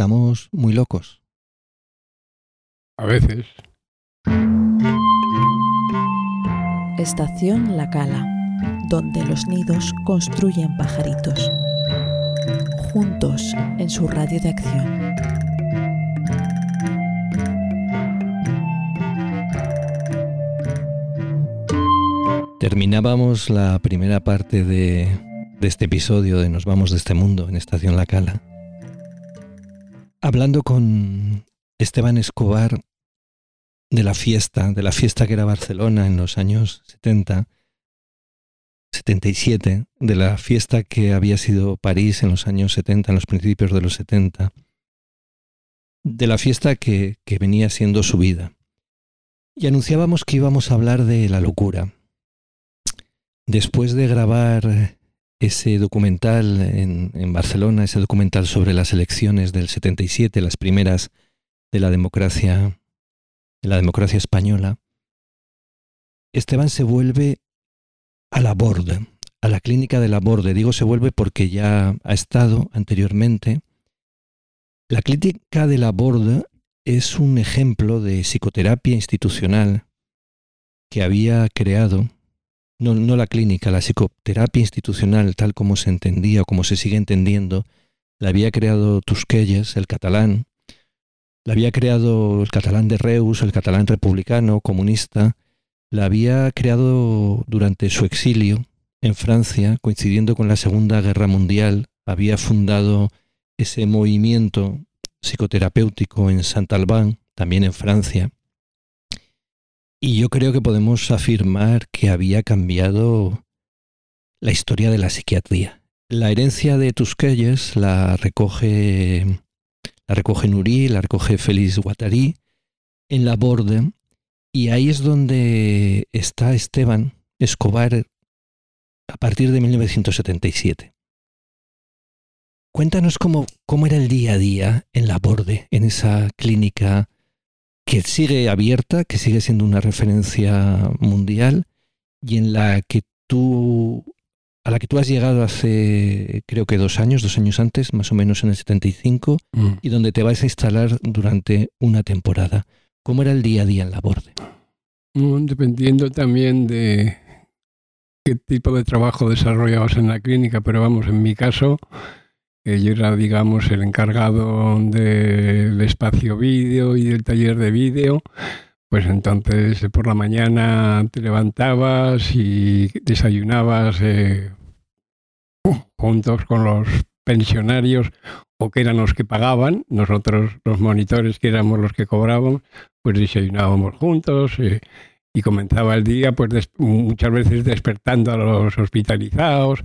estamos muy locos. A veces. Estación La Cala, donde los nidos construyen pajaritos, juntos en su radio de acción. Terminábamos la primera parte de, de este episodio de Nos vamos de este mundo en Estación La Cala, hablando con Esteban Escobar de la fiesta, de la fiesta que era Barcelona en los años 70, 77, de la fiesta que había sido París en los años 70, en los principios de los 70, de la fiesta que, que venía siendo su vida. Y anunciábamos que íbamos a hablar de la locura. Después de grabar ese documental en, en, Barcelona, ese documental sobre las elecciones del 77, las primeras de la democracia, de la democracia española, Esteban se vuelve a la Borde, a la clínica de la Borde. Digo se vuelve porque ya ha estado anteriormente. La clínica de la Borde es un ejemplo de psicoterapia institucional que había creado no, no la clínica, la psicoterapia institucional tal como se entendía o como se sigue entendiendo, la había creado Tusquelles, el catalán, la había creado el catalán de Reus, el catalán republicano, comunista, la había creado durante su exilio en Francia, coincidiendo con la Segunda Guerra Mundial, había fundado ese movimiento psicoterapéutico en Saint-Alban, también en Francia, y yo creo que podemos afirmar que había cambiado la historia de la psiquiatría. La herencia de Tusquelles la recoge, la recoge Nuri, la recoge Félix Guattari en la Borde, y ahí es donde está Esteban Escobar a partir de 1977. Cuéntanos cómo, cómo era el día a día en la Borde, en esa clínica que sigue abierta, que sigue siendo una referencia mundial y en la que tú a la que tú has llegado hace creo que dos años, dos años antes, más o menos en el 75, mm. y donde te vas a instalar durante una temporada. ¿Cómo era el día a día en la borde? Mm, dependiendo también de qué tipo de trabajo desarrollabas en la clínica, pero vamos, en mi caso, yo era, digamos, el encargado del espacio vídeo y del taller de vídeo. Pues entonces por la mañana te levantabas y desayunabas eh, juntos con los pensionarios o que eran los que pagaban, nosotros los monitores que éramos los que cobrábamos, pues desayunábamos juntos. Eh, y comenzaba el día pues muchas veces despertando a los hospitalizados,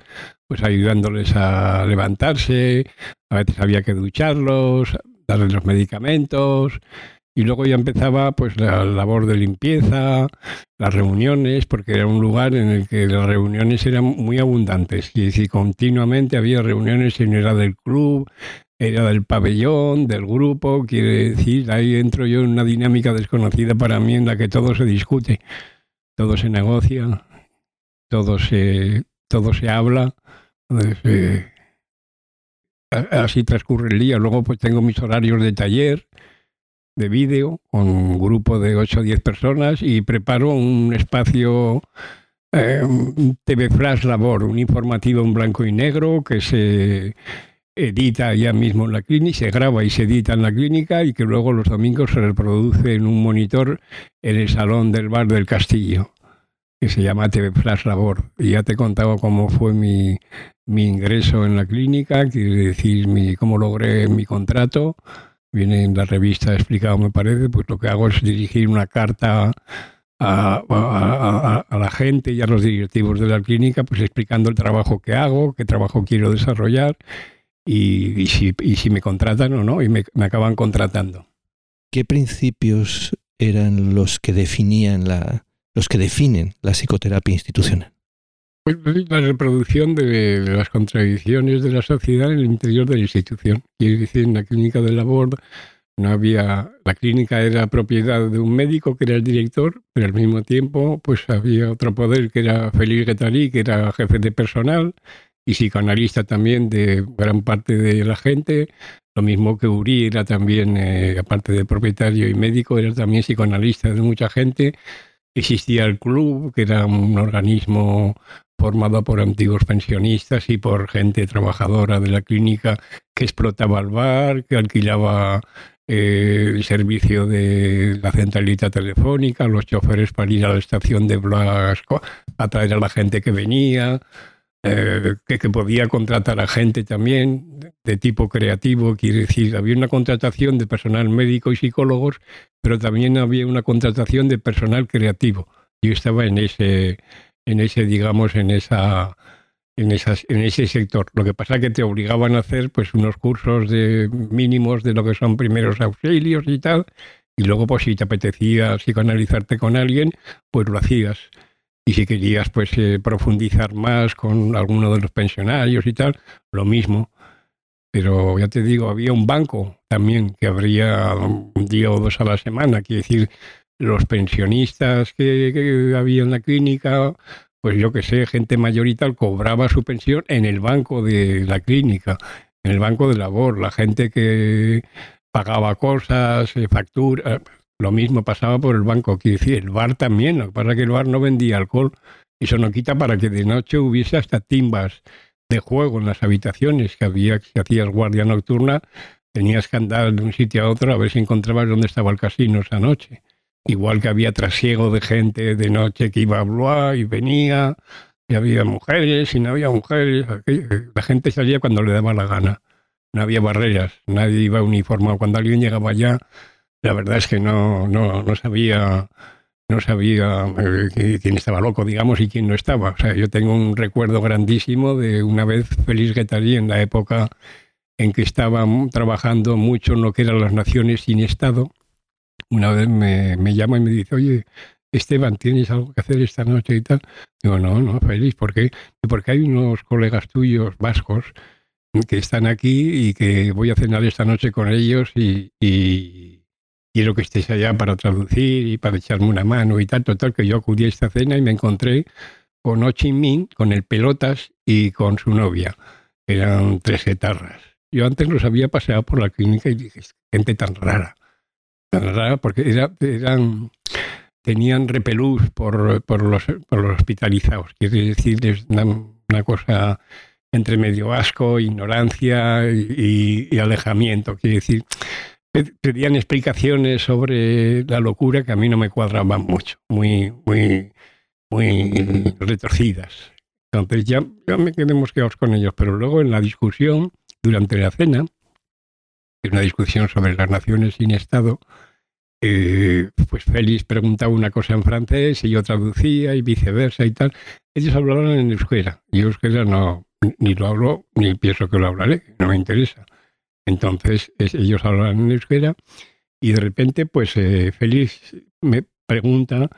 pues ayudándoles a levantarse, a veces había que ducharlos, darles los medicamentos y luego ya empezaba pues la labor de limpieza, las reuniones, porque era un lugar en el que las reuniones eran muy abundantes y, continuamente había reuniones en era del club, era del pabellón, del grupo, quiere decir, ahí entro yo en una dinámica desconocida para mí en la que todo se discute, todo se negocia, todo se, todo se habla. Eh, así transcurre el día. Luego pues tengo mis horarios de taller, de vídeo, con un grupo de 8 o 10 personas y preparo un espacio eh, TV Flash Labor, un informativo en blanco y negro que se edita ya mismo en la clínica, se graba y se edita en la clínica y que luego los domingos se reproduce en un monitor en el salón del bar del castillo, que se llama TV Flash Labor. Y ya te he contado cómo fue mi, mi ingreso en la clínica, quiere decir mi, cómo logré mi contrato. Viene en la revista explicado, me parece, pues lo que hago es dirigir una carta a, a, a, la gente y a los directivos de la clínica, pues explicando el trabajo que hago, qué trabajo quiero desarrollar y, si, y si, me contratan o no, y me, me, acaban contratando. ¿Qué principios eran los que definían la, los que definen la psicoterapia institucional? Pues la reproducción de, de, las contradicciones de la sociedad en el interior de la institución. Quiere decir, en la clínica de labor no había, la clínica era propiedad de un médico que era el director, pero al mismo tiempo pues había otro poder que era Félix Guettari, que era jefe de personal, y psicoanalista también de gran parte de la gente. Lo mismo que Uri era también, eh, aparte de propietario y médico, era también psicoanalista de mucha gente. Existía el club, que era un organismo formado por antiguos pensionistas y por gente trabajadora de la clínica que explotaba el bar, que alquilaba eh, el servicio de la centralita telefónica, los choferes para ir a la estación de Blasco a traer a la gente que venía, eh, que, podía contratar a gente también de tipo creativo, quiere decir, había una contratación de personal médico y psicólogos, pero también había una contratación de personal creativo. Yo estaba en ese, en ese digamos, en esa en, esas, en ese sector. Lo que pasa es que te obligaban a hacer pues unos cursos de mínimos de lo que son primeros auxilios y tal, y luego pues si te apetecía psicoanalizarte con alguien, pues lo hacías. Y si querías pues eh, profundizar más con alguno de los pensionarios y tal, lo mismo. Pero ya te digo, había un banco también que abría un día o dos a la semana, quiere decir, los pensionistas que, que había en la clínica pues yo que sé, gente mayor y tal, cobraba su pensión en el banco de la clínica, en el banco de labor. La gente que pagaba cosas, eh, facturas, lo mismo pasaba por el banco. Quiero decir, el bar también, lo que pasa es que el bar no vendía alcohol. Y eso no quita para que de noche hubiese hasta timbas de juego en las habitaciones, que había, si hacías guardia nocturna, tenías que andar de un sitio a otro a ver si encontrabas dónde estaba el casino esa noche. Igual que había trasiego de gente de noche que iba a Blois y venía, y había mujeres y no había mujeres. La gente salía cuando le daba la gana. No había barreras, nadie iba uniformado. Cuando alguien llegaba allá, la verdad es que no, no, no sabía no sabía eh, quién estaba loco, digamos, y quién no estaba. O sea, yo tengo un recuerdo grandísimo de una vez Félix Guettari en la época en que estaba trabajando mucho en lo que eran las naciones sin Estado, una vez me, me, llama y me dice, oye, Esteban, ¿tienes algo que hacer esta noche y tal? Digo, no, no, feliz, ¿por qué? Porque hay unos colegas tuyos vascos que están aquí y que voy a cenar esta noche con ellos y quiero que estés allá para traducir y para echarme una mano y tal. Total, que yo acudí a esta cena y me encontré con Ho Chi Minh, con el Pelotas y con su novia. Eran tres guitarras. Yo antes los había paseado por la clínica y dije, gente tan rara porque eran, tenían repelús por, por, los, por los hospitalizados. Quiere decir, es una, cosa entre medio asco, ignorancia y, alejamiento. Quiere decir, pedían explicaciones sobre la locura que a mí no me cuadraban mucho, muy, muy, muy retorcidas. Entonces ya, ya me quedé mosqueados con ellos, pero luego en la discusión, durante la cena, una discusión sobre las naciones sin Estado, eh, pues Félix preguntaba una cosa en francés y yo traducía y viceversa y tal. Ellos hablaban en euskera. Y euskera no, ni lo hablo, ni pienso que lo hablaré, no me interesa. Entonces ellos hablan en euskera y de repente pues eh, Félix me pregunta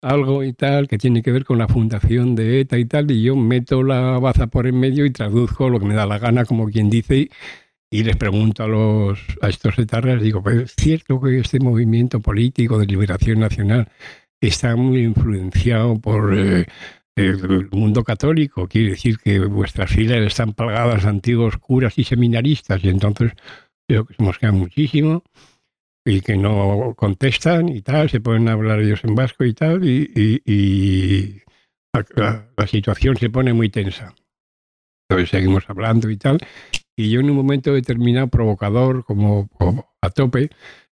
algo y tal que tiene que ver con la fundación de ETA y tal y yo meto la baza por en medio y traduzco lo que me da la gana como quien dice y les pregunto a, los, a estos etarras, digo, pues es cierto que este movimiento político de liberación nacional está muy influenciado por eh, el mundo católico, quiere decir que vuestras filas están plagadas de antiguos curas y seminaristas, y entonces creo que se mosquean muchísimo y que no contestan y tal, se pueden hablar ellos en vasco y tal, y, la, situación se pone muy tensa. Entonces seguimos hablando y tal, y yo en un momento determinado, provocador, como, a tope,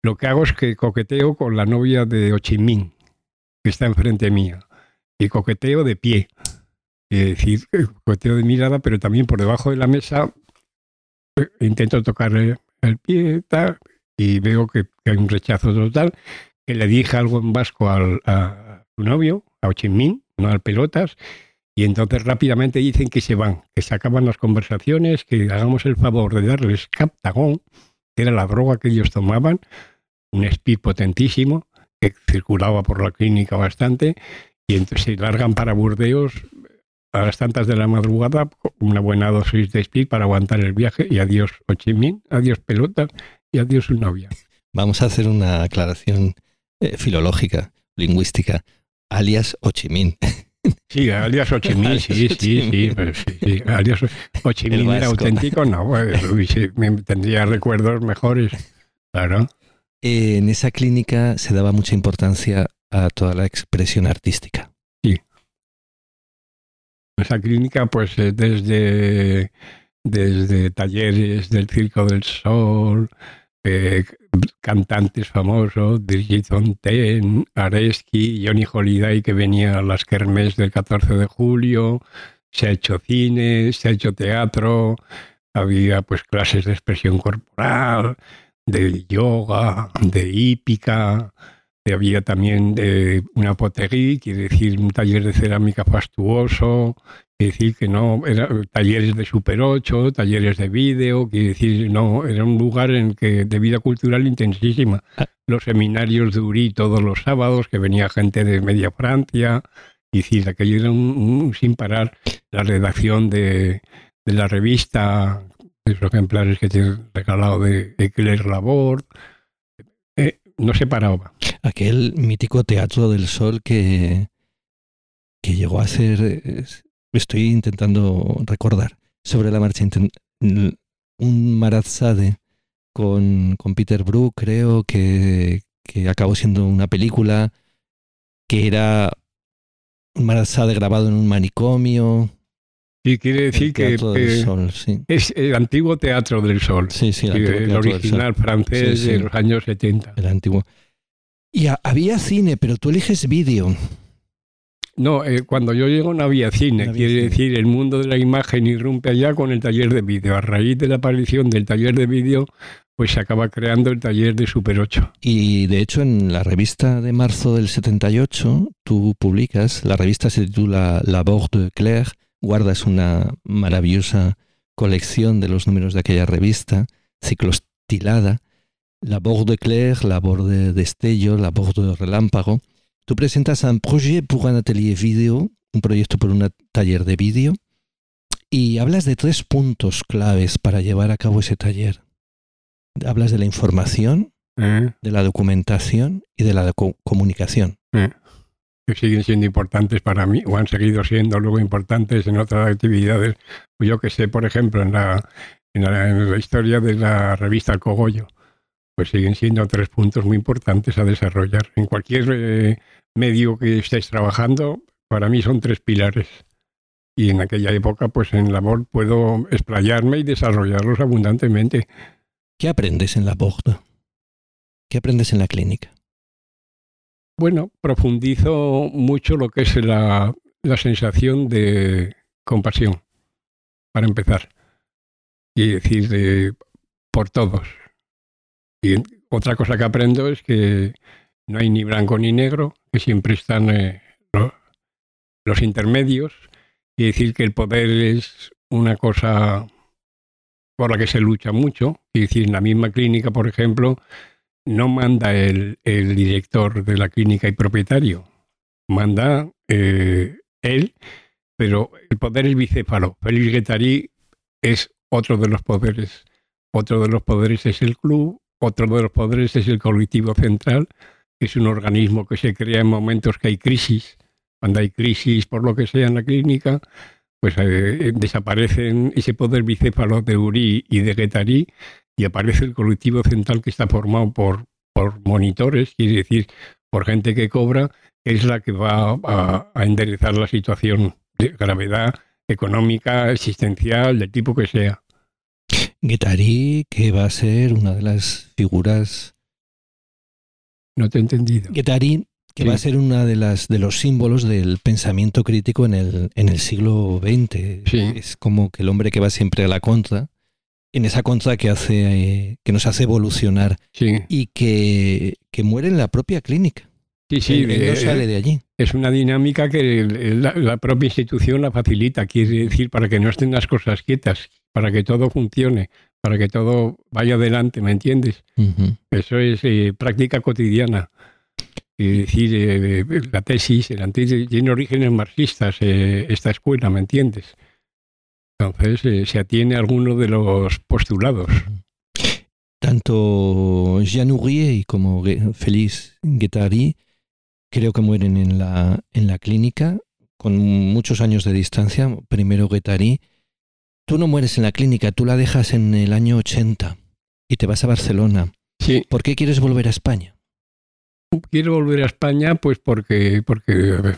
lo que hago es que coqueteo con la novia de Ho Chi Minh, que está enfrente mía. Y coqueteo de pie. Es decir, coqueteo de mirada, pero también por debajo de la mesa eh, intento tocarle el pie y veo que, hay un rechazo total. Que le dije algo en vasco al, a su novio, a Ho Chi Minh, no al pelotas, y entonces rápidamente dicen que se van, que se acaban las conversaciones, que hagamos el favor de darles Captagón, que era la droga que ellos tomaban, un speed potentísimo, que circulaba por la clínica bastante, y entonces se largan para Burdeos a las tantas de la madrugada, una buena dosis de speed para aguantar el viaje, y adiós Ho Chi Minh, adiós pelota y adiós su novia. Vamos a hacer una aclaración eh, filológica, lingüística, alias Ho Chi Minh. Sí, alias Ochimín, sí, sí, sí, sí, alias Ochimín era auténtico, no, pues, tendría recuerdos mejores, claro. en esa clínica se daba mucha importancia a toda la expresión artística. Sí. Esa clínica, pues desde, desde talleres del Circo del Sol, eh, cantantes famosos, Brigitte Fontaine, Areski, Johnny Holiday, que venía a las kermés del 14 de julio, se ha hecho cine, se ha hecho teatro, había pues clases de expresión corporal, de yoga, de hípica, había también una potería, quiere decir un taller de cerámica fastuoso, quiere decir que no, eran talleres de Super 8, talleres de vídeo, quiere decir, no, era un lugar en que de vida cultural intensísima. Ah. Los seminarios de Uri todos los sábados, que venía gente de media Francia, y decir, aquello era un, sin parar la redacción de, de la revista, los ejemplares que te he regalado de Eclair Labor, no se paraba. Aquel mítico Teatro del Sol que, que llegó a ser, estoy intentando recordar, sobre la marcha, un Marazade con, con Peter Brook, creo que, que acabó siendo una película que era un Marazade grabado en un manicomio, y quiere decir que, es el antiguo Teatro del Sol. Sí, sí, el, original francés de los años 70. El antiguo. Y había cine, pero tú eliges vídeo. No, eh, cuando yo llego no había cine. quiere decir, el mundo de la imagen irrumpe allá con el taller de vídeo. A raíz de la aparición del taller de vídeo, pues se acaba creando el taller de Super 8. Y de hecho, en la revista de marzo del 78, tú publicas, la revista se titula La Borde de Claire, guardas una maravillosa colección de los números de aquella revista, ciclostilada, la de Claire, la de Destello, la de Relámpago. Tú presentas un projet pour un atelier vidéo, un proyecto por un taller de vídeo, y hablas de tres puntos claves para llevar a cabo ese taller. Hablas de la información, eh. de la documentación y de la comunicación. Que siguen siendo importantes para mí o han seguido siendo luego importantes en otras actividades. Pues yo que sé, por ejemplo, en la, en la, historia de la revista El Cogollo, pues siguen siendo tres puntos muy importantes a desarrollar. En cualquier eh, medio que estés trabajando, para mí son tres pilares. Y en aquella época, pues en labor puedo explayarme y desarrollarlos abundantemente. ¿Qué aprendes en la borda? ¿Qué aprendes en la clínica? Bueno, profundizo mucho lo que es la, sensación de compasión, para empezar. Y decir, por todos. Y otra cosa que aprendo es que no hay ni blanco ni negro, que siempre están eh, los intermedios. Y decir que el poder es una cosa por la que se lucha mucho. Y decir, en la misma clínica, por ejemplo, no manda el, director de la clínica y propietario, manda eh, él, pero el poder es bicéfalo. Félix Guettari es otro de los poderes. Otro de los poderes es el club, otro de los poderes es el colectivo central, que es un organismo que se crea en momentos que hay crisis. Cuando hay crisis por lo que sea en la clínica, pues eh, desaparecen ese poder bicéfalo de Uri y de Guettari y aparece el colectivo central que está formado por, por monitores, quiere decir, por gente que cobra, es la que va a, enderezar la situación de gravedad económica, existencial, del tipo que sea. Guettari, que va a ser una de las figuras. No te he entendido. Guettari, que va a ser una de las de los símbolos del pensamiento crítico en el, en el siglo XX. Es como que el hombre que va siempre a la contra en esa contra que hace que nos hace evolucionar y que, muere en la propia clínica. Sí, sí, no sale de allí. Es una dinámica que la, propia institución la facilita, quiere decir, para que no estén las cosas quietas, para que todo funcione, para que todo vaya adelante, ¿me entiendes? Eso es eh, práctica cotidiana. Es decir, eh, la tesis, el tiene orígenes marxistas, eh, esta escuela, ¿me entiendes? Entonces eh, se atiene a alguno de los postulados. Tanto Jean Ourier como Félix Guettari creo que mueren en la, en la clínica con muchos años de distancia, primero Guetarí, tú no mueres en la clínica, tú la dejas en el año 80 y te vas a Barcelona. Sí. ¿Por qué quieres volver a España? Quiero volver a España pues porque, porque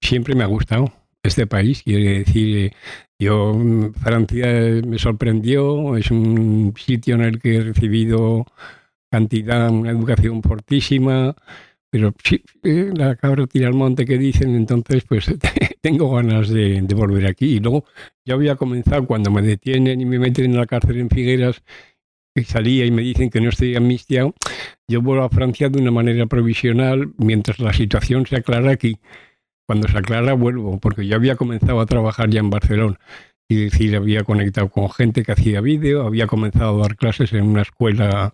siempre me ha gustado este país. Quiere decir, eh, yo, mm, Francia me sorprendió, es un sitio en el que he recibido cantidad, una educación fortísima, pero sí, eh, la cabra tira al monte que dicen, entonces pues tengo ganas de, volver aquí. Y luego ya había comenzado cuando me detienen y me meten en la cárcel en Figueras, y salía y me dicen que no estoy amnistiado, yo vuelvo a Francia de una manera provisional mientras la situación se aclara aquí. Cuando se aclara vuelvo, porque yo había comenzado a trabajar ya en Barcelona. Y decir, había conectado con gente que hacía vídeo, había comenzado a dar clases en una escuela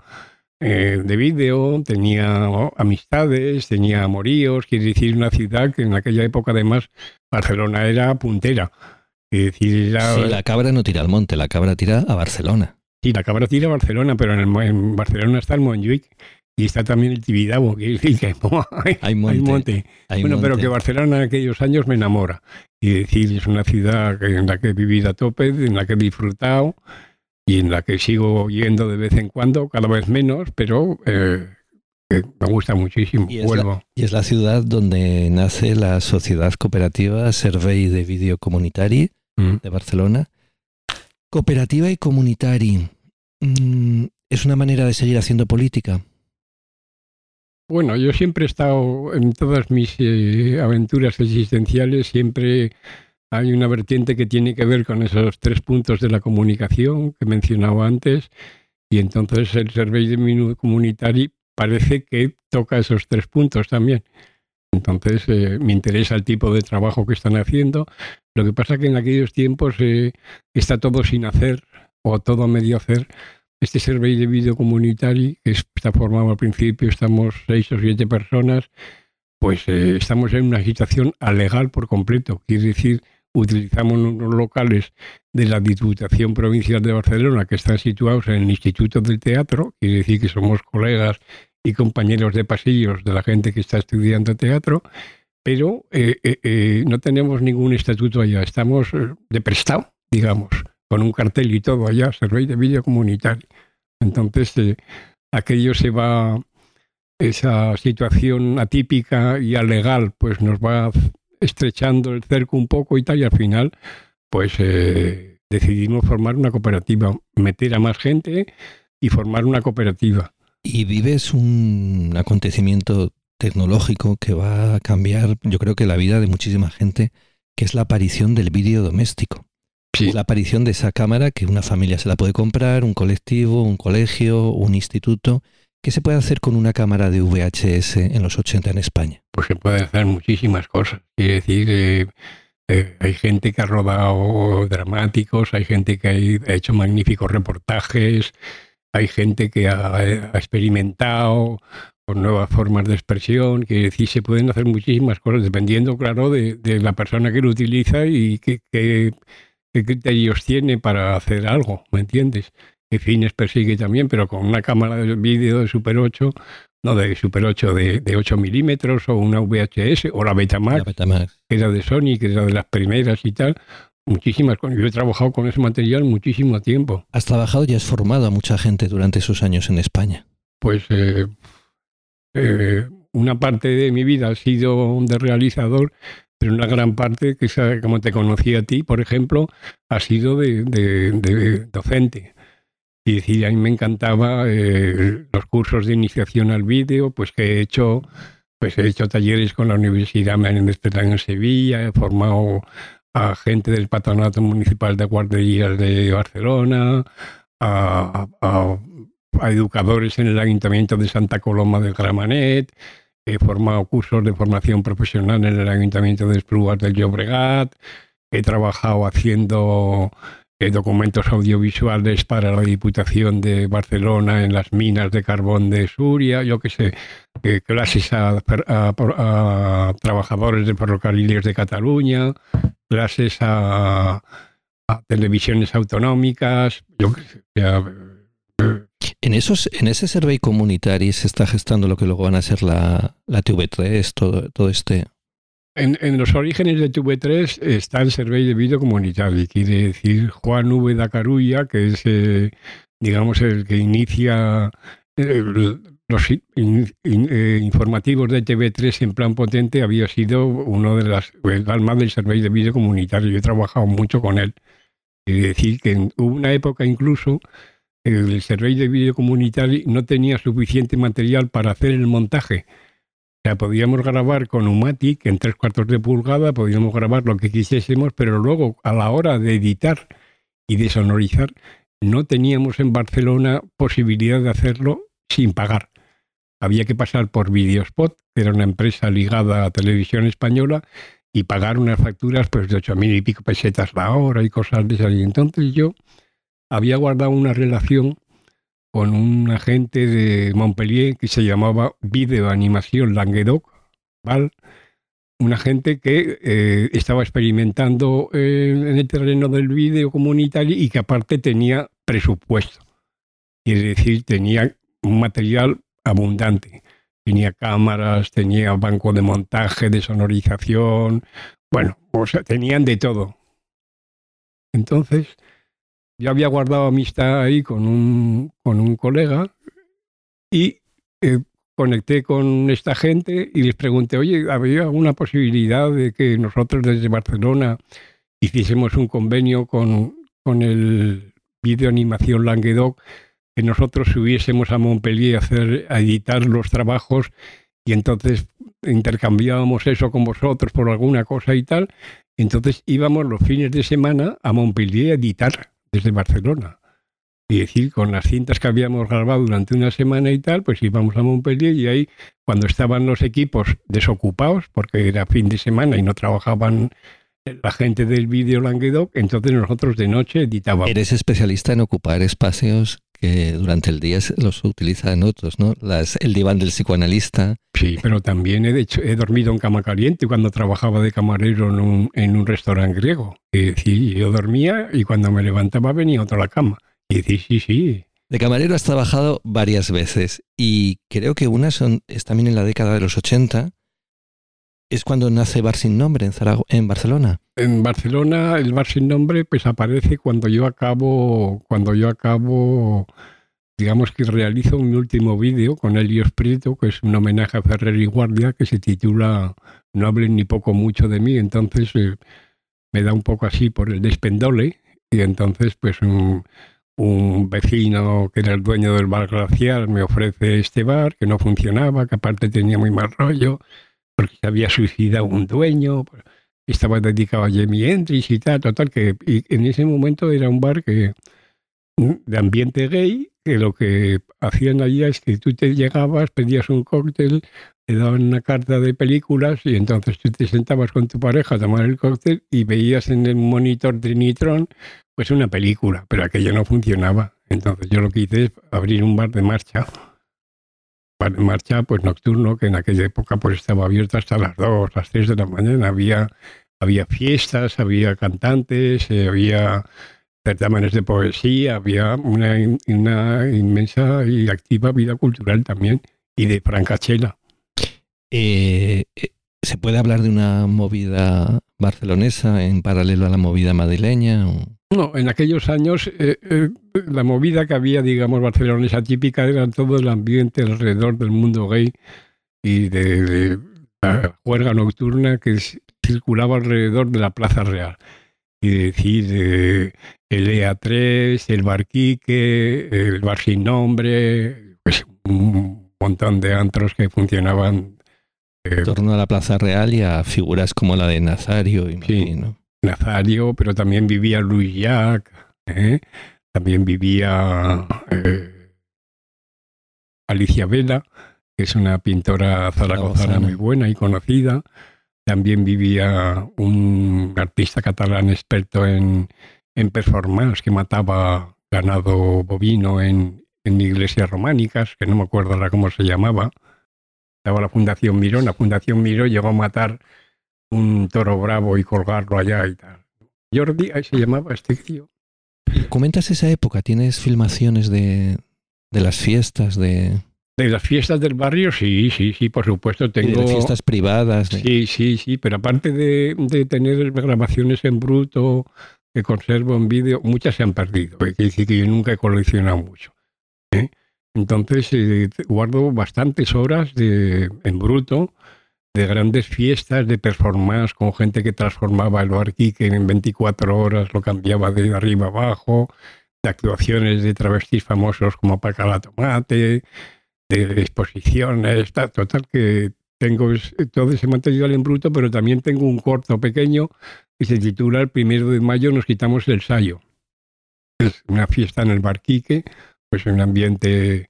eh, de vídeo, tenía amistades, tenía amoríos, quiere decir una ciudad que en aquella época además Barcelona era puntera. decir, la cabra no tira al monte, la cabra tira a Barcelona. Sí, la cabra tira a Barcelona, pero en, Barcelona está el Montjuic y está también el Tibidabo, que, que hay, monte. bueno, pero que Barcelona en aquellos años me enamora. Y decir, es una ciudad en la que he vivido a tope, en la que he disfrutado y en la que sigo yendo de vez en cuando, cada vez menos, pero eh, me gusta muchísimo. Y es, La, y es la ciudad donde nace la Sociedad Cooperativa Servei de Video Comunitari mm. de Barcelona. Cooperativa y comunitari. Mm, ¿Es una manera de seguir haciendo política? Bueno, yo siempre he estado en todas mis eh, aventuras existenciales, siempre hay una vertiente que tiene que ver con esos tres puntos de la comunicación que mencionaba antes y entonces el Servicio de Comunitario parece que toca esos tres puntos también. Entonces eh, me interesa el tipo de trabajo que están haciendo. Lo que pasa que en aquellos tiempos eh, está todo sin hacer o todo medio hacer. Este servicio de video comunitario, que está formado al principio, estamos seis o siete personas, pues eh, estamos en una situación alegal por completo. Quiere decir utilizamos unos locales de la Diputación Provincial de Barcelona que están situados en el Instituto del Teatro, quiere decir que somos colegas y compañeros de pasillos de la gente que está estudiando teatro, pero eh, eh, no tenemos ningún estatuto allá, estamos de prestado, digamos, con un cartel y todo allá, servicio de vídeo comunitario. Entonces, aquello se va, esa situación atípica y alegal, pues nos va estrechando el cerco un poco y tal, y al final, pues eh, decidimos formar una cooperativa, meter a más gente y formar una cooperativa. Y vives un acontecimiento tecnológico que va a cambiar, yo creo que la vida de muchísima gente, que es la aparición del vídeo doméstico. Sí. La aparición de esa cámara que una familia se la puede comprar, un colectivo, un colegio, un instituto, ¿Qué se puede hacer con una cámara de VHS en los 80 en España? Pues se puede hacer muchísimas cosas. Quiere decir, eh, eh, hay gente que ha rodado dramáticos, hay gente que ha hecho magníficos reportajes, hay gente que ha, experimentado con nuevas formas de expresión. Quiere decir, se pueden hacer muchísimas cosas dependiendo, claro, de, la persona que lo utiliza y qué criterios tiene para hacer algo, ¿me entiendes? qué fines persigue también, pero con una cámara de vídeo de Super 8, no de Super 8, de, de 8 milímetros o una VHS o la Betamax, que era de Sony, que era de las primeras y tal. Muchísimas cosas. Yo he trabajado con ese material muchísimo tiempo. Has trabajado y has formado a mucha gente durante esos años en España. Pues eh, eh, una parte de mi vida ha sido de realizador, pero una gran parte, que como te conocí a ti, por ejemplo, ha sido de docente. Y decir, a mí me encantaba eh, los cursos de iniciación al vídeo, pues que he hecho, pues he hecho talleres con la Universidad Menéndez en Sevilla, he formado a gente del Patronato Municipal de Guarderías de Barcelona, a, educadores en el Ayuntamiento de Santa Coloma de Gramanet, he formado cursos de formación profesional en el Ayuntamiento de Esplugas del Llobregat, he trabajado haciendo documentos audiovisuales para la Diputación de Barcelona en las minas de carbón de Suria, yo qué sé, clases a, trabajadores de ferrocarriles de Cataluña, clases a, televisiones autonómicas, yo qué sé. En, esos, en ese survey comunitario se está gestando lo que luego van a ser la, la TV3, todo, todo este En, los orígenes de TV3 está el Survey de Video Comunitario, quiere decir Juan V. da Carulla, que es, eh, digamos, el que inicia eh, los eh, informativos de TV3 en plan potente, había sido uno de las almas del Survey de Video Comunitario. Yo he trabajado mucho con él. Quiere decir que hubo una época incluso el Survey de Video Comunitario no tenía suficiente material para hacer el montaje o sea, podíamos grabar con Umatic en tres cuartos de pulgada, podíamos grabar lo que quisiésemos, pero luego a la hora de editar y de sonorizar, no teníamos en Barcelona posibilidad de hacerlo sin pagar. Había que pasar por Videospot, que era una empresa ligada a Televisión Española, y pagar unas facturas pues, de ocho mil y pico pesetas la hora y cosas de esas. Y entonces yo había guardado una relación con un agente de Montpellier que se llamaba Video Animación Languedoc, ¿vale? un agente que eh, estaba experimentando en el terreno del vídeo comunitario y que aparte tenía presupuesto. Quiere decir, tenía un material abundante. Tenía cámaras, tenía banco de montaje, de sonorización, bueno, o sea, tenían de todo. Entonces, yo había guardado amistad ahí con un, con un colega y eh, conecté con esta gente y les pregunté, oye, ¿había alguna posibilidad de que nosotros desde Barcelona hiciésemos un convenio con, con el Video Animación Languedoc, que nosotros subiésemos a Montpellier a, hacer, a editar los trabajos y entonces intercambiábamos eso con vosotros por alguna cosa y tal. Entonces íbamos los fines de semana a Montpellier a editar desde Barcelona. Y decir, con las cintas que habíamos grabado durante una semana y tal, pues íbamos a Montpellier y ahí, cuando estaban los equipos desocupados, porque era fin de semana y no trabajaban la gente del vídeo Languedoc, entonces nosotros de noche editábamos. Eres especialista en ocupar espacios que durante el día los utilizan otros, ¿no? Las, el diván del psicoanalista. Sí, pero también he, hecho, he dormido en cama caliente cuando trabajaba de camarero en un, en un restaurante griego. Y decir, yo dormía y cuando me levantaba venía otro a la cama. Y decir, sí, sí. De camarero has trabajado varias veces y creo que una son, es también en la década de los 80. Es cuando nace Bar Sin Nombre en, en Barcelona. En Barcelona el Bar Sin Nombre pues aparece cuando yo acabo, cuando yo acabo, digamos que realizo un último vídeo con Helios Prieto, que es un homenaje a Ferrer y Guardia, que se titula No hablen ni poco mucho de mí. Entonces eh, me da un poco así por el despendole y entonces pues un, un vecino que era el dueño del bar glaciar me ofrece este bar que no funcionaba, que aparte tenía muy mal rollo, porque se había suicidado un dueño. Estaba dedicado a Jamie Hendrix y tal, total, que en ese momento era un bar que de ambiente gay, que lo que hacían allí es que tú te llegabas, pedías un cóctel, te daban una carta de películas y entonces tú te sentabas con tu pareja a tomar el cóctel y veías en el monitor Trinitron pues una película, pero aquello no funcionaba. Entonces yo lo que hice es abrir un bar de marcha marcha pues nocturno, que en aquella época pues estaba abierto hasta las 2, las 3 de la mañana. Había, había fiestas, había cantantes, eh, había certámenes de poesía, había una, una, inmensa y activa vida cultural también y de francachela. Eh, eh, ¿Se puede hablar de una movida barcelonesa en paralelo a la movida madrileña? No, en aquellos años eh, eh, la movida que había, digamos, barcelonesa típica era todo el ambiente alrededor del mundo gay y de, la juerga nocturna que circulaba alrededor de la Plaza Real. Y decir, eh, el EA3, el Barquique, el Bar Sin Nombre, pues un montón de antros que funcionaban. en torno a la Plaza Real y a figuras como la de Nazario, imagino. Nazario, pero también vivía Louis Jacques, ¿eh? también vivía eh, Alicia Vela, que es una pintora zaragozana muy buena y conocida. También vivía un artista catalán experto en, en performance que mataba ganado bovino en, en iglesias románicas, que no me acuerdo ahora cómo se llamaba. Estaba la Fundación Miró. La Fundación Miró llegó a matar un toro bravo y colgarlo allá y tal. Jordi, ahí se llamaba este tío. ¿Comentas esa época? ¿Tienes filmaciones de, de las fiestas de...? De las fiestas del barrio, sí, sí, sí, por supuesto. Tengo... de fiestas privadas. Sí, sí, sí, pero aparte de, de, tener grabaciones en bruto que conservo en vídeo, muchas se han perdido. Que decir que yo nunca he coleccionado mucho. ¿eh? Entonces, eh, guardo bastantes horas de, en bruto de grandes fiestas de performance con gente que transformaba el barquique en 24 horas, lo cambiaba de arriba abajo, de actuaciones de travestis famosos como Pacala Tomate, de exposiciones, total que tengo todo ese material en bruto, pero también tengo un corto pequeño que se titula El primero de mayo nos quitamos el sayo. Es una fiesta en el Barquique, pues en un ambiente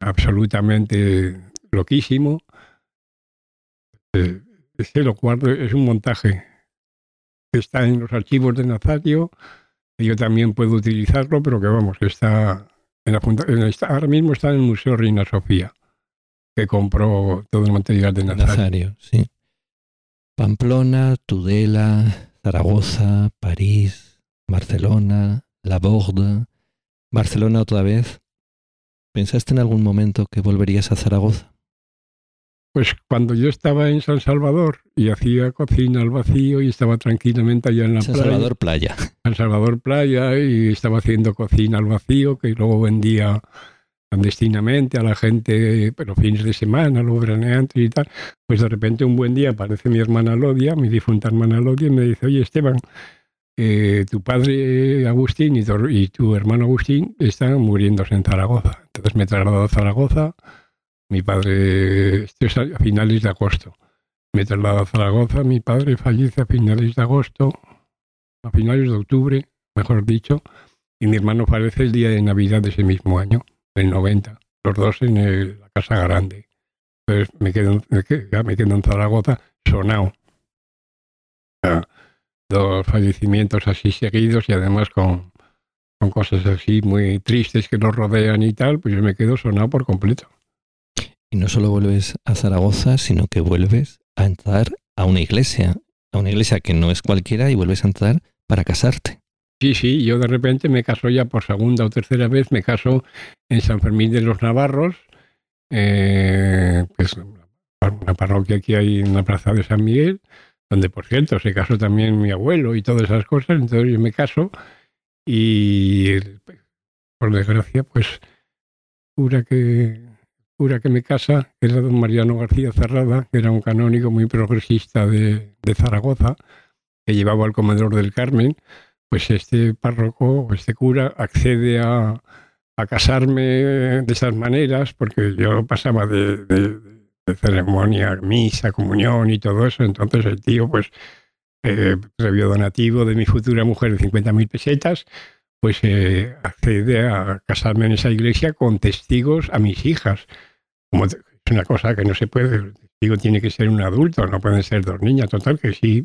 absolutamente loquísimo. Eh, lo es un montaje está en los archivos de Nazario, yo también puedo utilizarlo, pero que vamos, está ahora mismo está en el Museo Reina Sofía, que compró todo el material de Nazario. sí. Pamplona, Tudela, Zaragoza, París, Barcelona, La Borde, Barcelona otra vez. ¿Pensaste en algún momento que volverías a Zaragoza? Pues cuando yo estaba en San Salvador y hacía cocina al vacío y estaba tranquilamente allá en la San Salvador Playa. San Salvador Playa y estaba haciendo cocina al vacío que luego vendía clandestinamente a la gente, pero fines de semana, luego veraneantes y tal. Pues de repente un buen día aparece mi hermana Lodia, mi difunta hermana Lodia, y me dice, oye Esteban, eh, tu padre Agustín y tu, y tu hermano Agustín están muriéndose en Zaragoza. Entonces me trasladó a Zaragoza mi padre, a finales de agosto. Me traslado a Zaragoza, mi padre fallece a finales de agosto, a finales de octubre, mejor dicho, y mi hermano fallece el día de Navidad de ese mismo año, del 90, los dos en la Casa Grande. Entonces me quedo, me quedo en Zaragoza sonado. dos fallecimientos así seguidos y además con, con cosas así muy tristes que nos rodean y tal, pues yo me quedo sonado por completo. Y no solo vuelves a Zaragoza, sino que vuelves a entrar a una iglesia, a una iglesia que no es cualquiera y vuelves a entrar para casarte. Sí, sí, yo de repente me caso ya por segunda o tercera vez, me caso en San Fermín de los Navarros, eh, que es una parroquia que hay en la plaza de San Miguel, donde por cierto se casó también mi abuelo y todas esas cosas, entonces yo me caso y por desgracia pues cura que cura que me casa, que era don Mariano García Cerrada, que era un canónigo muy progresista de, Zaragoza, que llevaba al comedor del Carmen, pues este párroco, este cura, accede a, casarme de esas maneras, porque yo pasaba de, ceremonia, misa, comunión y todo eso, entonces el tío, pues, eh, donativo de mi futura mujer de 50.000 pesetas, pues eh, accede a casarme en esa iglesia con testigos a mis hijas. Como es una cosa que no se puede, el testigo tiene que ser un adulto, no pueden ser dos niñas. Total, que sí,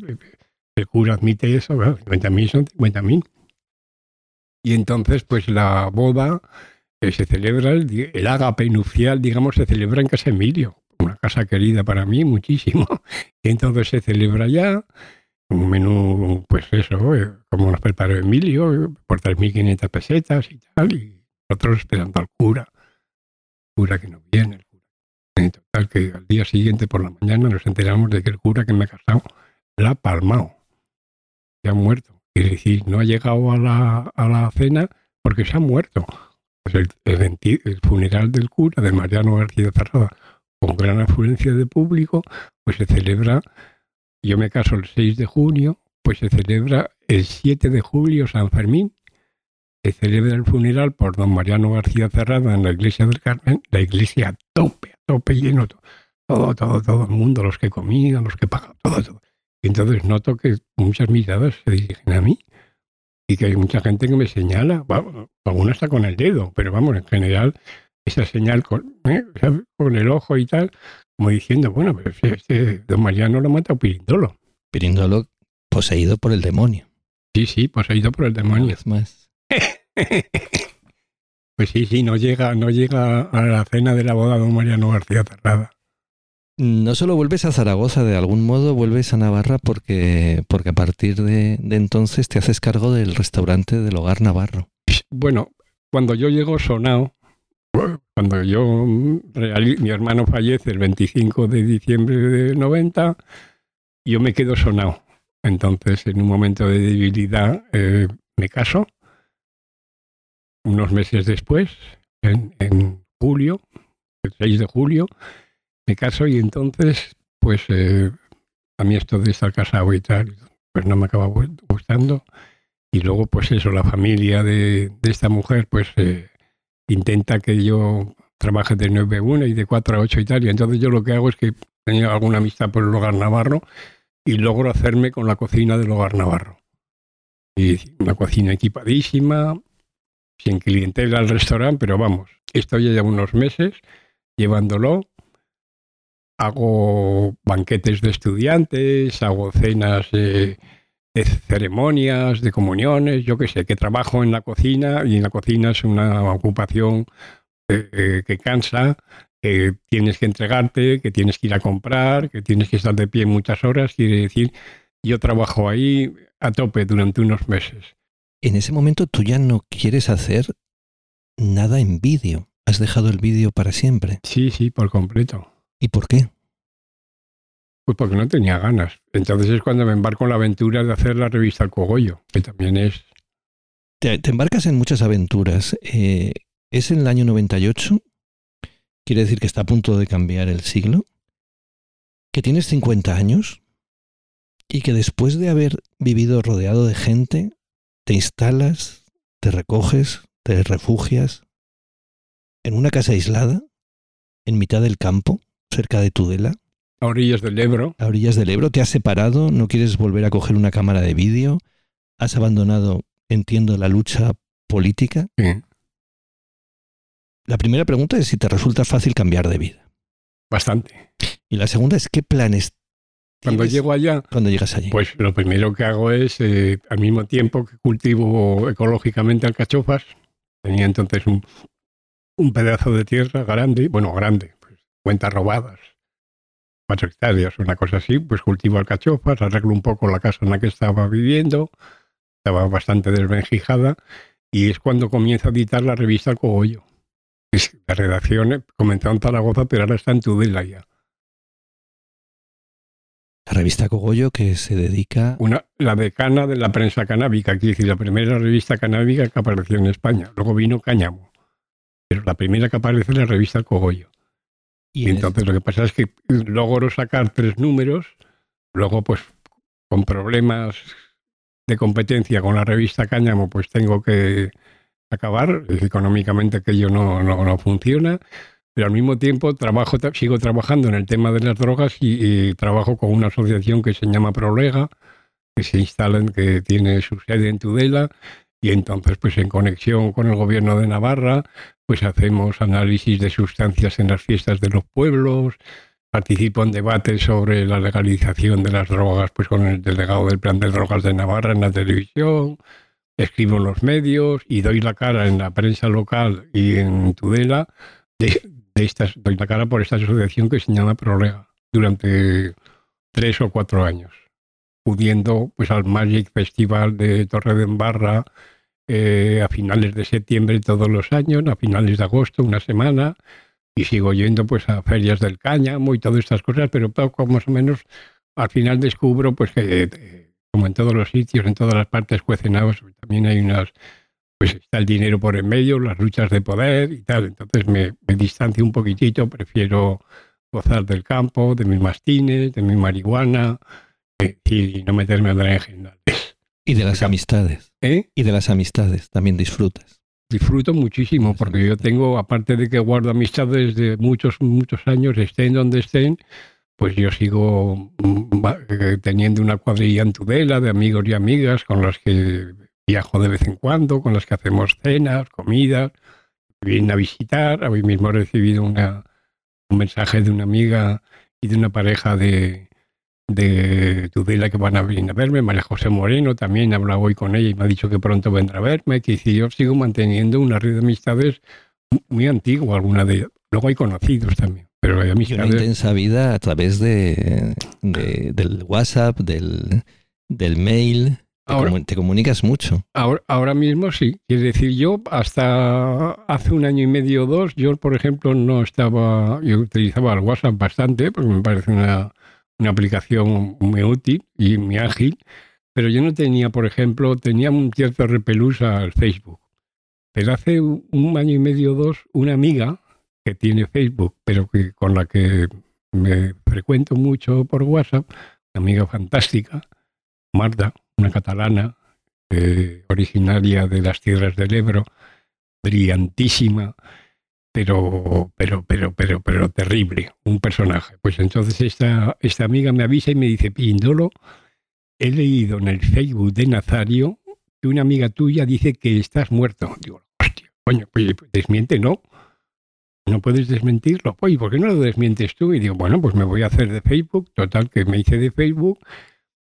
el cura admite eso, bueno, 50.000 son 50.000. Y entonces, pues la boda eh, se celebra, el, el ágape nupcial, digamos, se celebra en Casa Emilio, una casa querida para mí muchísimo. Y entonces se celebra ya un menú, pues eso, eh, como nos preparó Emilio, por 3.500 pesetas y tal, y nosotros esperando al cura, cura que no viene, el cura. En total, que al día siguiente por la mañana nos enteramos de que el cura que me ha casado la ha palmado, se ha muerto. Es decir, no ha llegado a la, a la cena porque se ha muerto. Pues el, el, funeral del cura, de Mariano García Cerrada, con gran afluencia de público, pues se celebra yo me caso el 6 de junio, pues se celebra el 7 de julio San Fermín. Se celebra el funeral por don Mariano García Cerrada en la iglesia del Carmen, la iglesia a tope, a tope lleno, todo, todo, todo el mundo, los que comían, los que pagaban, todo, todo. Y entonces noto que muchas miradas se dirigen a mí y que hay mucha gente que me señala, alguna está con el dedo, pero vamos, en general, esa señal con, ¿eh? con el ojo y tal, como diciendo, bueno, pero este don Mariano lo mata Pirindolo. Pirindolo poseído por el demonio. Sí, sí, poseído por el demonio. Es más. pues sí, sí, no llega, no llega a la cena de la boda de don Mariano García Cerrada. No solo vuelves a Zaragoza, de algún modo vuelves a Navarra porque, porque a partir de, de entonces te haces cargo del restaurante del Hogar Navarro. Bueno, cuando yo llego sonado, cuando yo, mi hermano fallece el 25 de diciembre de 90, yo me quedo sonado. Entonces, en un momento de debilidad, eh, me caso. Unos meses después, en, julio, el 6 de julio, me caso y entonces, pues, eh, a mí esto de estar casado y tal, pues no me acaba gustando. Y luego, pues eso, la familia de, esta mujer, pues eh, intenta que yo trabaje de 9 a 1 y de 4 a 8 y tal. Entonces yo lo que hago es que tenía alguna amistad por el hogar navarro y logro hacerme con la cocina del hogar navarro. Y una cocina equipadísima, sin clientela al restaurante, pero vamos, estoy ya unos meses llevándolo. Hago banquetes de estudiantes, hago cenas de ceremonias, de comuniones, yo qué sé, que trabajo en la cocina y en la cocina es una ocupación eh, eh, que cansa, que tienes que entregarte, que tienes que ir a comprar, que tienes que estar de pie muchas horas, quiere decir, yo trabajo ahí a tope durante unos meses. En ese momento tú ya no quieres hacer nada en vídeo. Has dejado el vídeo para siempre. Sí, sí, por completo. ¿Y por qué? Pues porque no tenía ganas. Entonces es cuando me embarco en la aventura de hacer la revista El Cogollo, que también es... Te, embarcas en muchas aventuras. Eh, ¿Es en el año 98? Quiere decir que está a punto de cambiar el siglo. Que tienes 50 años y que después de haber vivido rodeado de gente, te instalas, te recoges, te refugias en una casa aislada, en mitad del campo, cerca de Tudela, a orillas del Ebro. A orillas del Ebro. ¿Te has separado? ¿No quieres volver a coger una cámara de vídeo? ¿Has abandonado, entiendo, la lucha política? Sí. La primera pregunta es si te resulta fácil cambiar de vida. Bastante. Y la segunda es qué planes cuando llego allá, cuando llegas allí, pues lo primero que hago es, eh, al mismo tiempo que cultivo ecológicamente alcachofas, tenía entonces un, un pedazo de tierra grande, bueno, grande, pues cuentas robadas, cuatro hectáreas, una cosa así, pues cultivo alcachofas, arreglo un poco la casa en la que estaba viviendo, estaba bastante desvenjijada, y es cuando comienzo a editar la revista El Cogollo. La redacción comenzó en Zaragoza, pero ahora está en Tudela ya. La revista Cogollo que se dedica... Una, la decana de la prensa canábica, quiere decir, la primera revista canábica que apareció en España. Luego vino Cáñamo, pero la primera que aparece es la revista El Cogollo. Y, entonces lo que pasa es que logro sacar tres números, luego pues con problemas de competencia con la revista Cáñamo pues tengo que acabar, económicamente aquello no, no, no funciona, pero al mismo tiempo trabajo, sigo trabajando en el tema de las drogas y, trabajo con una asociación que se llama Prolega, que se instala, que tiene su sede en Tudela, y entonces pues en conexión con el gobierno de Navarra pues hacemos análisis de sustancias en las fiestas de los pueblos, participo en debates sobre la legalización de las drogas, pues con el delegado del Plan de Drogas de Navarra en la televisión, escribo en los medios y doy la cara en la prensa local y en Tudela de, estas, doy la cara por esta asociación que se llama Prolega durante tres o cuatro años, pudiendo pues al Magic Festival de Torre de Embarra, eh, a finales de septiembre todos los años, a finales de agosto, una semana, y sigo yendo pues a ferias del cáñamo y todas estas cosas, pero poco más o menos al final descubro pues que eh, como en todos los sitios, en todas las partes cuecenados, también hay unas, pues está el dinero por en medio, las luchas de poder y tal, entonces me, me distancio un poquitito, prefiero gozar del campo, de mis mastines, de mi marihuana y no meterme a la Y de las amistades. ¿Eh? Y de las amistades también disfrutas. Disfruto muchísimo porque yo tengo, aparte de que guardo amistades de muchos, muchos años, estén donde estén, pues yo sigo mm, eh, teniendo una cuadrilla en Tudela de amigos y amigas con los que viajo de vez en cuando, con los que hacemos cenas, comidas, vienen a visitar. Hoy mismo he recibido una, un mensaje de una amiga y de una pareja de, de Tudela que van a venir a verme, María José Moreno también habla hoy con ella y me ha dicho que pronto vendrá a verme, que si yo sigo manteniendo una red de amistades muy antigua, alguna de ellas. Luego hay conocidos también, pero hay amistades. una intensa vida a través de, del WhatsApp, del, del mail. te comunicas mucho. Ahora, ahora mismo sí. Es decir, yo hasta hace un año y medio o dos, yo por ejemplo no estaba, yo utilizaba el WhatsApp bastante porque me parece una, una aplicación muy útil y muy ágil, pero yo no tenía, por ejemplo, tenía un cierto repelús al Facebook. Pero hace un año y medio dos, una amiga que tiene Facebook, pero que, con la que me frecuento mucho por WhatsApp, una amiga fantástica, Marta, una catalana, eh, originaria de las tierras del Ebro, brillantísima, pero, pero, pero, pero, pero terrible, un personaje. Pues entonces esta, esta amiga me avisa y me dice, Pindolo, he leído en el Facebook de Nazario que una amiga tuya dice que estás muerto. Digo, coño, pues desmiente, no. No puedes desmentirlo. Oye, ¿por qué no lo desmientes tú? Y digo, bueno, pues me voy a hacer de Facebook. Total, que me hice de Facebook.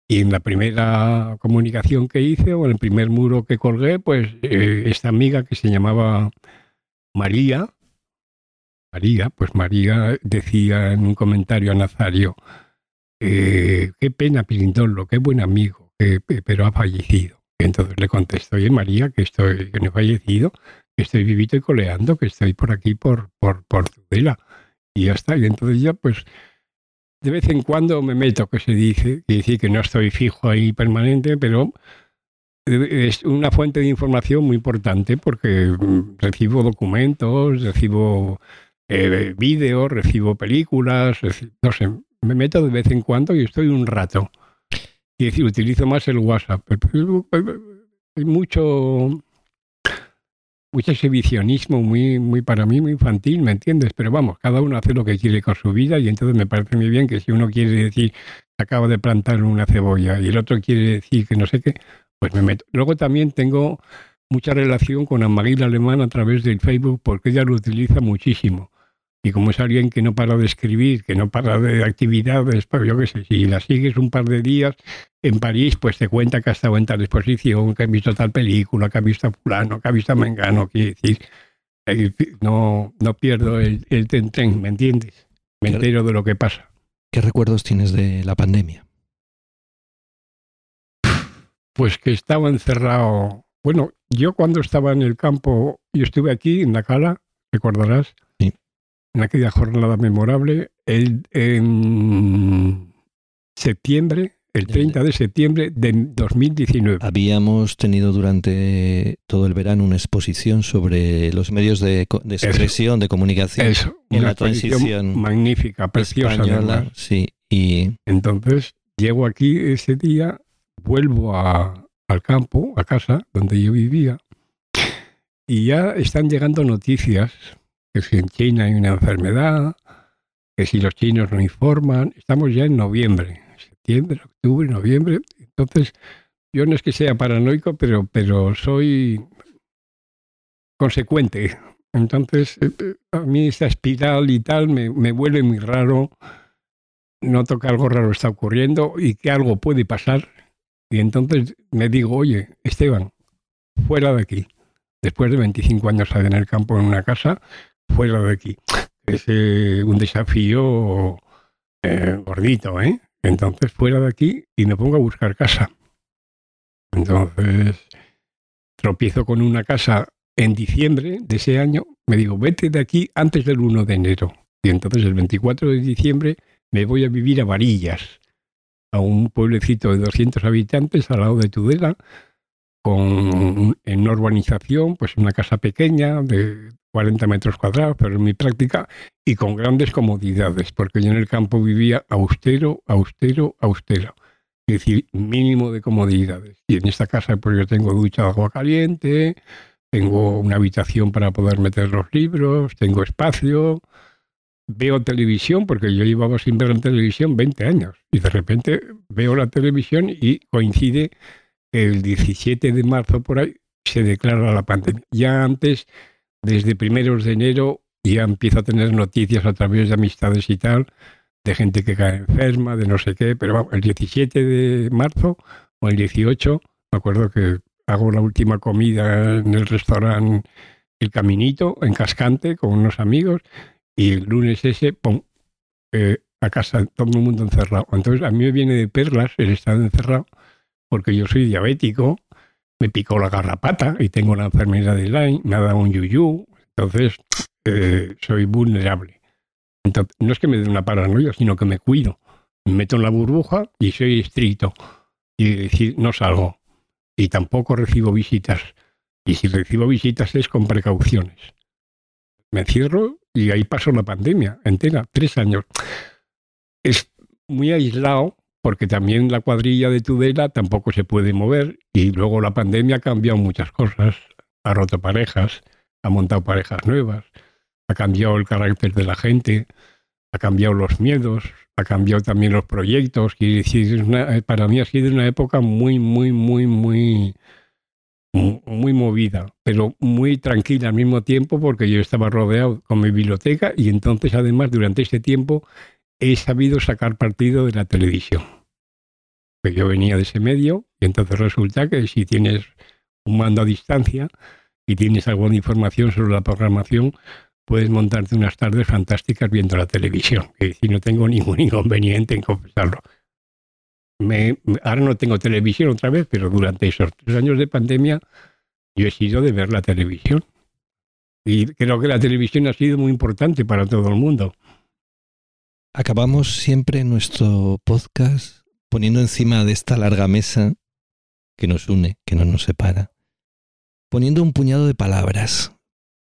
Y en la primera comunicación que hice, o en el primer muro que colgué, pues eh, esta amiga que se llamaba María, María, pues María decía en un comentario a Nazario, eh, qué pena Pilindolo, qué buen amigo, pero ha fallecido. entonces le contestó, oye María, que estoy, que no he fallecido, que estoy vivito y coleando, que estoy por aquí por, por, por Tudela. Y ya está. Y entonces ya pues de vez en cuando me meto, que se dice, que decir que no estoy fijo ahí permanente, pero es una fuente de información muy importante porque mm, recibo documentos, recibo eh, vídeos, recibo películas, no sé, me meto de vez en cuando y estoy un rato. Y decir, utilizo más el WhatsApp. Hay mucho, mucho exhibicionismo muy, muy para mí, muy infantil, ¿me entiendes? Pero vamos, cada uno hace lo que quiere con su vida y entonces me parece muy bien que si uno quiere decir, acabo de plantar una cebolla y el otro quiere decir que no sé qué, pues me meto. Luego también tengo mucha relación con Amaguil Alemán a través del Facebook porque ella lo utiliza muchísimo. Y como es alguien que no para de escribir, que no para de actividades, pues yo qué sé, si la sigues un par de días en París, pues te cuenta que ha estado en tal exposición, que ha visto tal película, que ha visto a fulano, que ha visto a Mengano, quiere decir, no, no pierdo el, el ¿me entiendes? Me entero de lo que pasa. ¿Qué recuerdos tienes de la pandemia? Pues que estaba encerrado. Bueno, yo cuando estaba en el campo, yo estuve aquí en la cala, recordarás, en aquella jornada memorable, el, en septiembre, el 30 de septiembre de 2019. Habíamos tenido durante todo el verano una exposición sobre los medios de, expresión, de comunicación en la transición magnífica, preciosa. sí, y entonces llego aquí ese día, vuelvo al campo, a casa donde yo vivía, y ya están llegando noticias que si en China hay una enfermedad, que si los chinos no informan, estamos ya en noviembre, septiembre, octubre, noviembre, entonces yo no es que sea paranoico, pero, pero soy consecuente. Entonces, eh, eh, a mí esta espiral y tal me, me vuelve muy raro. Noto que algo raro está ocurriendo y que algo puede pasar. Y entonces me digo, oye, Esteban, fuera de aquí. Después de 25 años en el campo en una casa, fuera de aquí. Es eh, un desafío eh, gordito, ¿eh? Entonces, fuera de aquí y me pongo a buscar casa. Entonces, tropiezo con una casa en diciembre de ese año. Me digo, vete de aquí antes del 1 de enero. Y entonces, el 24 de diciembre, me voy a vivir a Varillas, a un pueblecito de 200 habitantes al lado de Tudela, con en urbanización, pues una casa pequeña de 40 metros cuadrados, pero en mi práctica, y con grandes comodidades, porque yo en el campo vivía austero, austero, austero. Es decir, mínimo de comodidades. Y en esta casa, pues yo tengo ducha de agua caliente, tengo una habitación para poder meter los libros, tengo espacio, veo televisión, porque yo llevaba sin ver la televisión 20 años, y de repente veo la televisión y coincide el 17 de marzo por ahí se declara la pandemia. Ya antes desde primeros de enero ya empiezo a tener noticias a través de amistades y tal, de gente que cae enferma, de no sé qué, pero vamos, el 17 de marzo o el 18, me acuerdo que hago la última comida en el restaurante El Caminito, en Cascante, con unos amigos, y el lunes ese, ¡pum!, eh, a casa, todo el mundo encerrado. Entonces a mí me viene de perlas el estar encerrado, porque yo soy diabético, me picó la garrapata y tengo la enfermedad de Lyme, me ha dado un yuyu, entonces eh, soy vulnerable. No es que me dé una paranoia, sino que me cuido. Me meto en la burbuja y soy estricto. Y decir, no salgo. Y tampoco recibo visitas. Y si recibo visitas es con precauciones. Me cierro y ahí paso la pandemia entera, tres años. Es muy aislado porque también la cuadrilla de Tudela tampoco se puede mover y luego la pandemia ha cambiado muchas cosas, ha roto parejas, ha montado parejas nuevas, ha cambiado el carácter de la gente, ha cambiado los miedos, ha cambiado también los proyectos. y decir, para mí ha sido una época muy, muy, muy, muy, muy movida, pero muy tranquila al mismo tiempo porque yo estaba rodeado con mi biblioteca y entonces además durante ese tiempo he sabido sacar partido de la televisión. Pues yo venía de ese medio y entonces resulta que si tienes un mando a distancia y tienes alguna información sobre la programación, puedes montarte unas tardes fantásticas viendo la televisión. Y si no tengo ningún inconveniente en confesarlo. Me, ahora no tengo televisión otra vez, pero durante esos tres años de pandemia yo he sido de ver la televisión. Y creo que la televisión ha sido muy importante para todo el mundo. Acabamos siempre nuestro podcast poniendo encima de esta larga mesa que nos une, que no nos separa, poniendo un puñado de palabras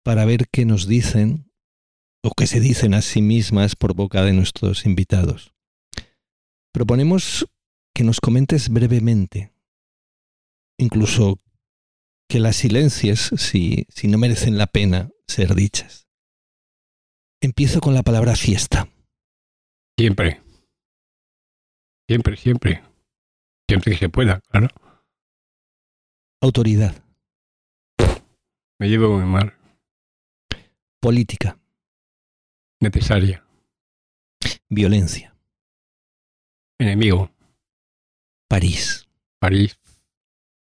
para ver qué nos dicen o qué se dicen a sí mismas por boca de nuestros invitados. Proponemos que nos comentes brevemente, incluso que las silencies si, si no merecen la pena ser dichas. Empiezo con la palabra fiesta. Siempre. Siempre, siempre. Siempre que se pueda, claro. Autoridad. Me llevo muy mal. Política. Necesaria. Violencia. Enemigo. París. París.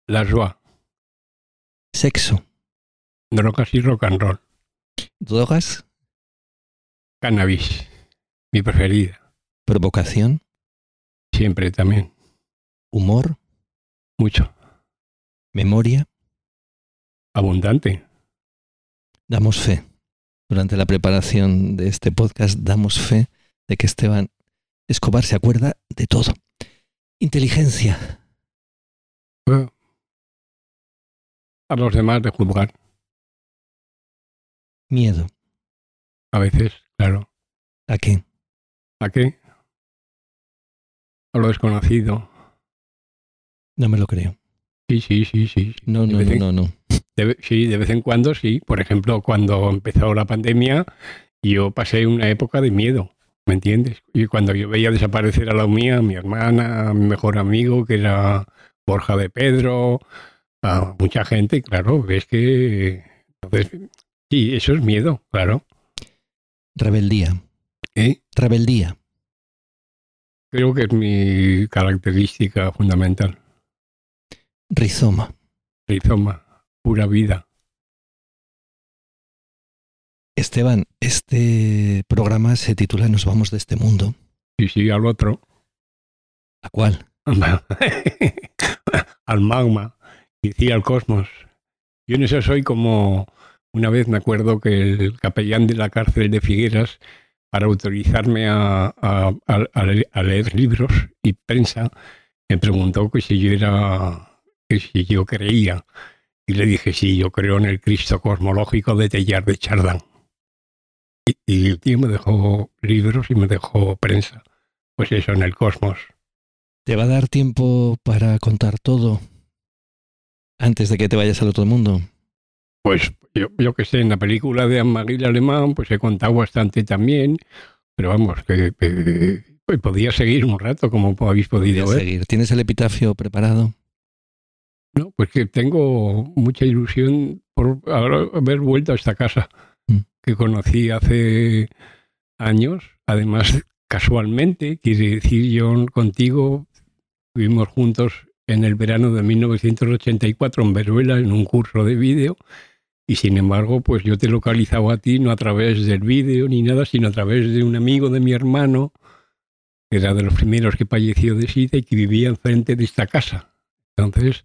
La joie. Sexo. Drogas y rock and roll. Drogas. Cannabis. Mi preferida. Provocación. Siempre también. Humor. Mucho. Memoria. Abundante. Damos fe. Durante la preparación de este podcast damos fe de que Esteban Escobar se acuerda de todo. Inteligencia. a los demás de juzgar. Miedo. A veces, claro. ¿A qué? ¿A qué? A lo desconocido. No me lo creo. Sí, sí, sí, sí. No, no, no, no, no. sí, de vez en cuando sí. Por ejemplo, cuando empezó la pandemia, yo pasé una época de miedo, ¿me entiendes? Y cuando yo veía desaparecer a la mía, a mi hermana, a mi mejor amigo, que era Borja de Pedro, a mucha gente, claro, ves que... Entonces, sí, eso es miedo, claro. Rebeldía. ¿Eh? Rebeldía. Creo que es mi característica fundamental. Rizoma. Rizoma, pura vida. Esteban, este programa se titula Nos vamos de este mundo. Sí, sí, al otro. ¿A cuál? al magma y sí, al cosmos. Yo en eso soy como, una vez me acuerdo que el capellán de la cárcel de Figueras para autorizarme a, leer libros y prensa, me preguntó que si yo era, si yo creía. Y le dije, sí, yo creo en el Cristo cosmológico de Teilhard de Chardin. Y, y, el tío me dejó libros y me dejó prensa. Pues eso, en el cosmos. ¿Te va a dar tiempo para contar todo antes de que te vayas al otro mundo? Pues yo, yo que sé, en la película de Anne-Marie Alemán, pues he contado bastante también, pero vamos, que, pues podía seguir un rato, como habéis podido ver. Seguir. ¿Tienes el epitafio preparado? No, pues que tengo mucha ilusión por haber vuelto a esta casa mm. que conocí hace años. Además, casualmente, quiere decir, yo contigo vivimos juntos en el verano de 1984 en Veruela en un curso de vídeo y sin embargo, pues yo te he localizado a ti no a través del vídeo ni nada, sino a través de un amigo de mi hermano, que era de los primeros que falleció de SIDA y que vivía enfrente de esta casa. Entonces,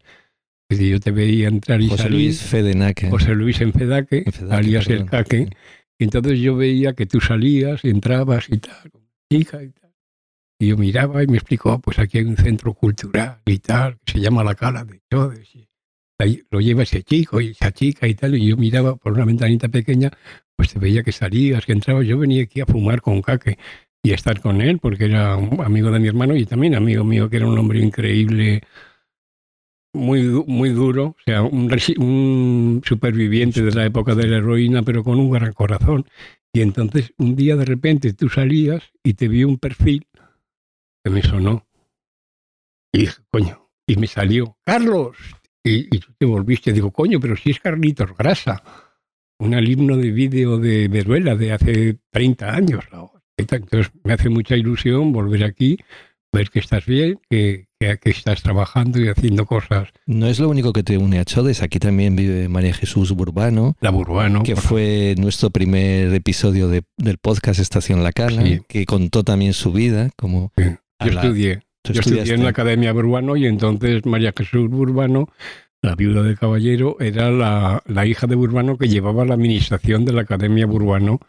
yo te veía entrar y José salir. Luis Fedenaque. José Luis en Fedaque, alias el perdón. Caque. Sí. Y entonces yo veía que tú salías entrabas y tal, hija y tal. Y yo miraba y me explicó, "Ah, pues aquí hay un centro cultural y tal, que se llama La Cala de Chodes. Y lo lleva ese chico y esa chica y tal. Y yo miraba por una ventanita pequeña, pues te veía que salías, que entrabas. Yo venía aquí a fumar con Caque y a estar con él, porque era un amigo de mi hermano y también amigo mío, que era un hombre increíble, muy, muy duro, o sea, un, un superviviente de la época de la heroína, pero con un gran corazón. Y entonces un día de repente tú salías y te vi un perfil que me sonó. Y dije, coño, y me salió, Carlos. Y, y tú te volviste, digo, coño, pero si es Carlitos Grasa, un alumno de vídeo de Veruela de hace 30 años. Entonces me hace mucha ilusión volver aquí, ver que estás bien, que, que, que estás trabajando y haciendo cosas. No es lo único que te une a Chodes. Aquí también vive María Jesús Burbano, La Burbano, que fue nuestro primer episodio de- del podcast Estación La Cala, Sí. que contó también su vida. Como Sí. Yo la- estudié. Yo estudié en la Academia Burbano y entonces María Jesús Burbano, la viuda de Caballero, era la, la hija de Burbano que llevaba la administración de la Academia Burbano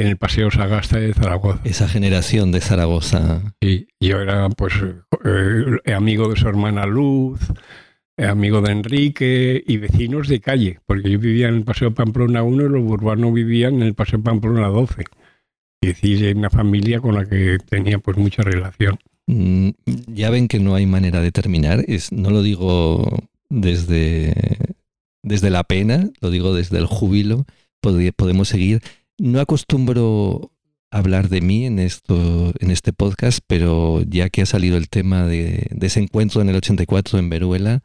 en el Paseo Sagasta de Zaragoza. esa generación de Zaragoza. Y yo era pues eh, amigo de su hermana Luz, eh, amigo de Enrique y vecinos de calle, porque yo vivía en el Paseo Pamplona 1 y los Burbano vivían en el Paseo Pamplona 12. Es decir, una familia con la que tenía pues mucha relación. Mm, Ya ven que no hay manera de terminar. Es, no lo digo desde, desde la pena, lo digo desde el júbilo. Podemos seguir. No acostumbro hablar de mí en, esto, en este podcast, pero ya que ha salido el tema de, de ese encuentro en el 84 en Veruela,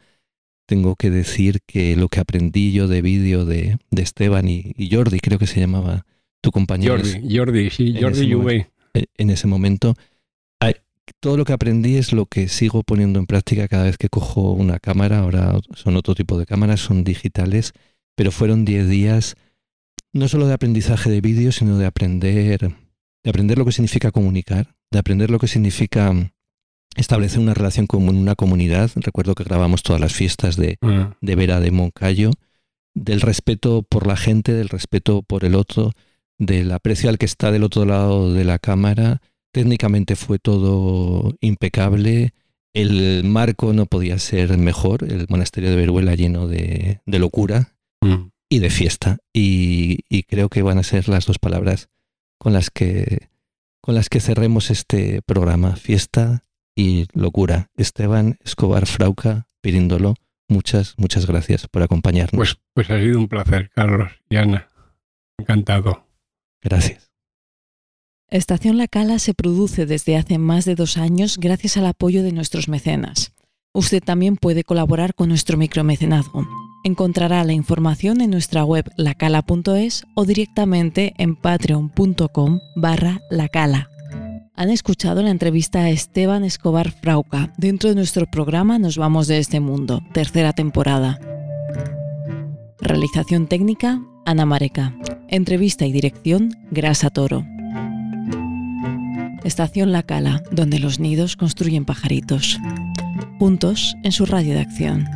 tengo que decir que lo que aprendí yo de vídeo de, de Esteban y, y Jordi, creo que se llamaba tu compañero, Jordi, Jordi, sí, en Jordi ese Juve. eh, en ese momento. Todo lo que aprendí es lo que sigo poniendo en práctica cada vez que cojo una cámara. Ahora son otro tipo de cámaras, son digitales, pero fueron 10 días no solo de aprendizaje de vídeo, sino de aprender, de aprender lo que significa comunicar, de aprender lo que significa establecer una relación con una comunidad. Recuerdo que grabamos todas las fiestas de, Ah, de Vera de Moncayo, del respeto por la gente, del respeto por el otro, del aprecio al que está del otro lado de la cámara. Técnicamente fue todo impecable. El marco no podía ser mejor, el monasterio de Veruela lleno de, de locura mm. y de fiesta. Y, y creo que van a ser las dos palabras con las que con las que cerremos este programa. Fiesta y locura. Esteban Escobar Frauca, Piríndolo, muchas, muchas gracias por acompañarnos. Pues, pues ha sido un placer, Carlos y Ana. Encantado. gracias. Estación La Cala se produce desde hace más de dos años gracias al apoyo de nuestros mecenas. Usted también puede colaborar con nuestro micromecenazgo. Encontrará la información en nuestra web lacala.es o directamente en patreon.com barra lacala. Han escuchado la entrevista a Esteban Escobar Frauca dentro de nuestro programa Nos vamos de este mundo, tercera temporada. Realización técnica, Ana Mareca. Entrevista y dirección, Grasa Toro. Estación La Cala, donde los nidos construyen pajaritos. Juntos en su radio de acción.